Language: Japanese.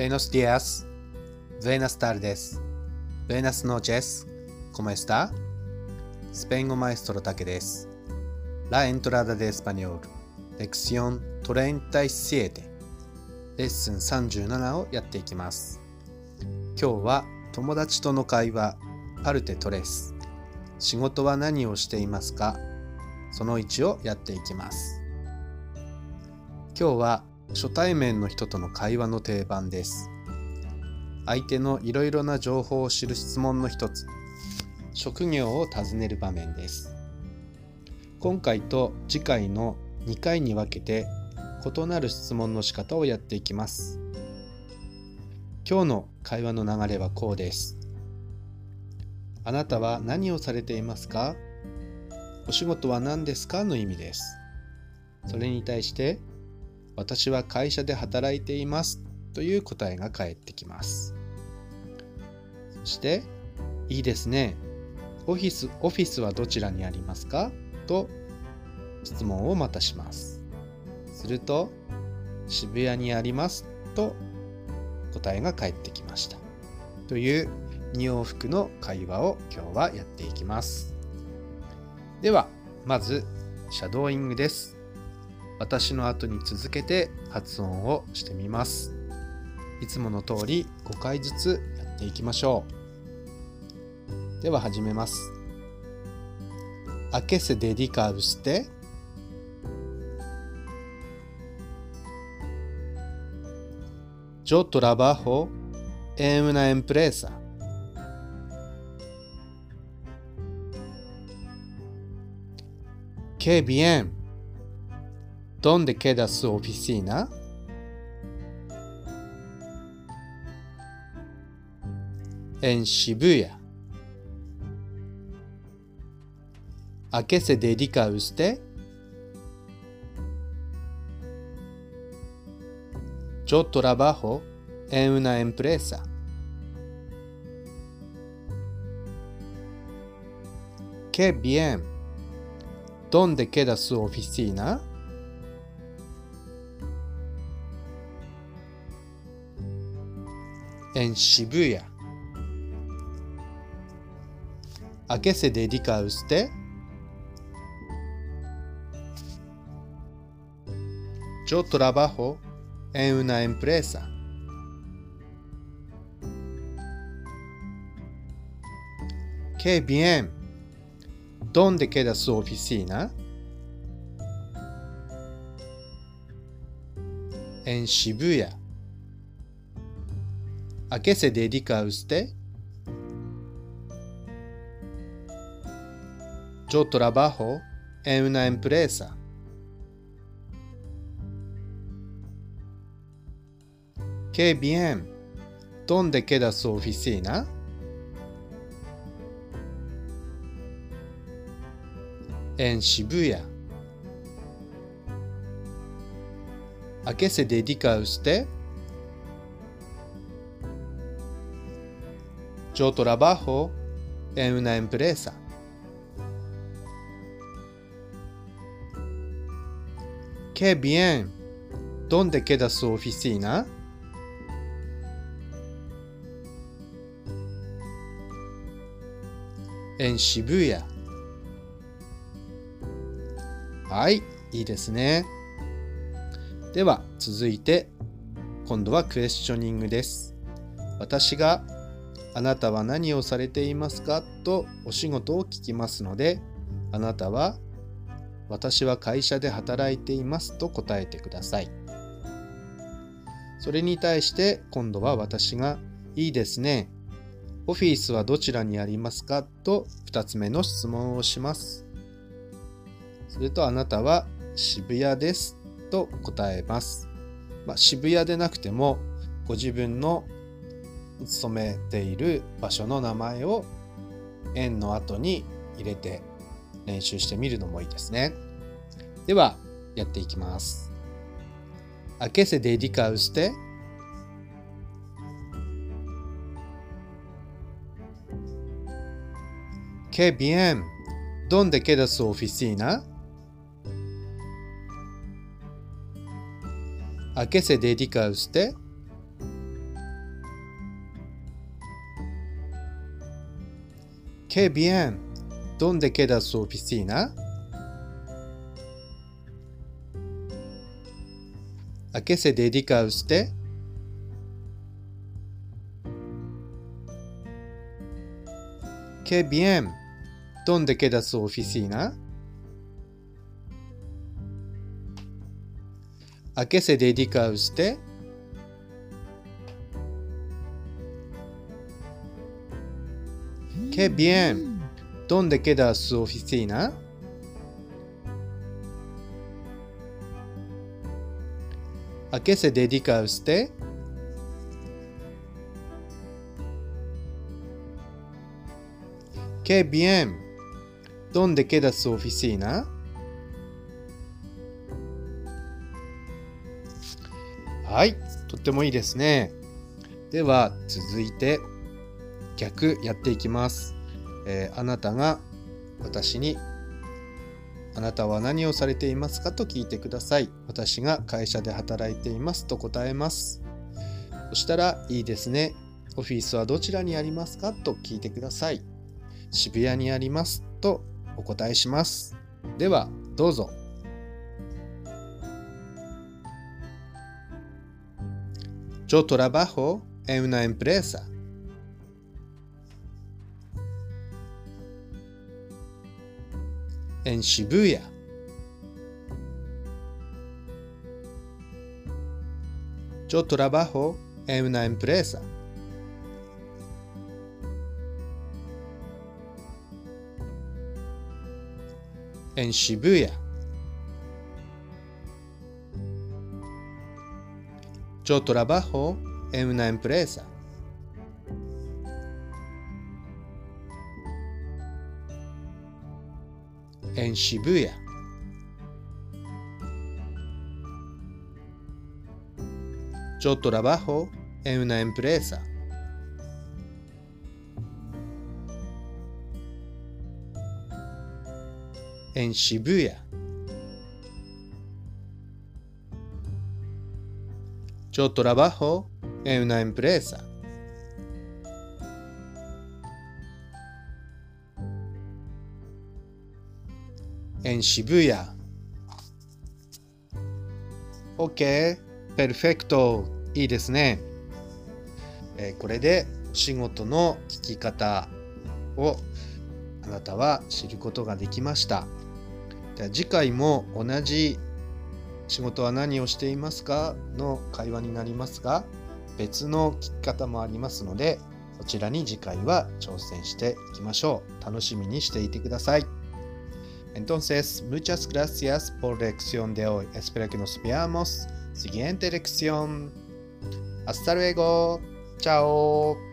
Buenos días. Buenas tardes. Buenas noches. ¿Cómo está? スペイン語マエストロタケです。La entrada de español. Lección 37. レッスン37をやっていきます。今日は友達との会話、パルテトレス。仕事は何をしていますかその1をやっていきます。今日は初対面の人との会話の定番です。相手のいろいろな情報を知る質問の一つ、職業を尋ねる場面です。今回と次回の2回に分けて異なる質問の仕方をやっていきます。今日の会話の流れはこうです。あなたは何をされていますか？お仕事は何ですか？の意味です。それに対して、私は会社で働いていますという答えが返ってきます。そして、いいですね。オフィス、オフィスはどちらにありますか？と質問をまたします。すると、渋谷にありますと答えが返ってきました。という2往復の会話を今日はやっていきます。では、まず、シャドーイングです。私の後に続けて発音をしてみます。いつもの通り5回ずつやっていきましょう。では始めます「あけせデリカーブして」「ジョトラバーホ。エームナエンプレーサ」Qué. ¿Dónde queda su oficina? En Shibuya. ¿A qué se dedica usted? Yo trabajo en una empresa. ¡Qué bien! ¿Dónde queda su oficina? En Shibuya. ¿A qué se dedica usted? Yo trabajo en una empresa. ¡Qué bien! ¿Dónde queda su oficina? En Shibuya. ¿A qué se dedica usted? Yo trabajo en una empresa. ¡Qué bien! ¿Dónde queda su oficina? En Shibuya. ¿A qué se dedica usted? Yo trabajo en una empresa. ¡Qué bien! ¿Dónde queda su oficina? En Shibuya. はい、いいですね。では、続いて、今度はクエスチョニングです。私があなたは何をされていますか？とお仕事を聞きますので、あなたは私は会社で働いていますと答えてください。それに対して今度は私がいいですね。オフィスはどちらにありますか？と2つ目の質問をします。するとあなたは渋谷ですと答えます。まあ、渋谷でなくてもご自分の勤めている場所の名前を円の後に入れて練習してみるのもいいですね。では、やっていきます。あけせでりかうして。け。どんでけだすオフィシーナあけせでりかうして。Qué bien. ¿Dónde queda su oficina? ¿A qué se dedica usted? Qué bien. ¿Dónde queda su oficina? ¿A qué se dedica usted? Qué bien. ¿Dónde queda su oficina? ¿A qué se dedica usted? Qué bien. ¿Dónde queda su oficina? はい、とってもいいですね。では、続いて、逆やっていきます。えー、あなたが私にあなたは何をされていますかと聞いてください。私が会社で働いていますと答えます。そしたら、いいですね。オフィスはどちらにありますかと聞いてください。渋谷にありますとお答えします。では、どうぞ。Yo trabajo en una empresa. En Shibuya. Yo trabajo en una empresa. En Shibuya. Yo trabajo en una empresa. En Shibuya. Yo trabajo en una empresa. En Shibuya. Yo trabajo en una empresa. En Shibuya. OK, perfecto. いいですね。えー、これでお仕事の聞き方をあなたは知ることができました。では次回も同じ仕事は何をしていますかの会話になりますが、別の聞き方もありますので、そちらに次回は挑戦していきましょう。楽しみにしていてください。Entonces, muchas gracias por la lección de hoy. Espero que nos veamos. Siguiente lección. Hasta luego. Chao.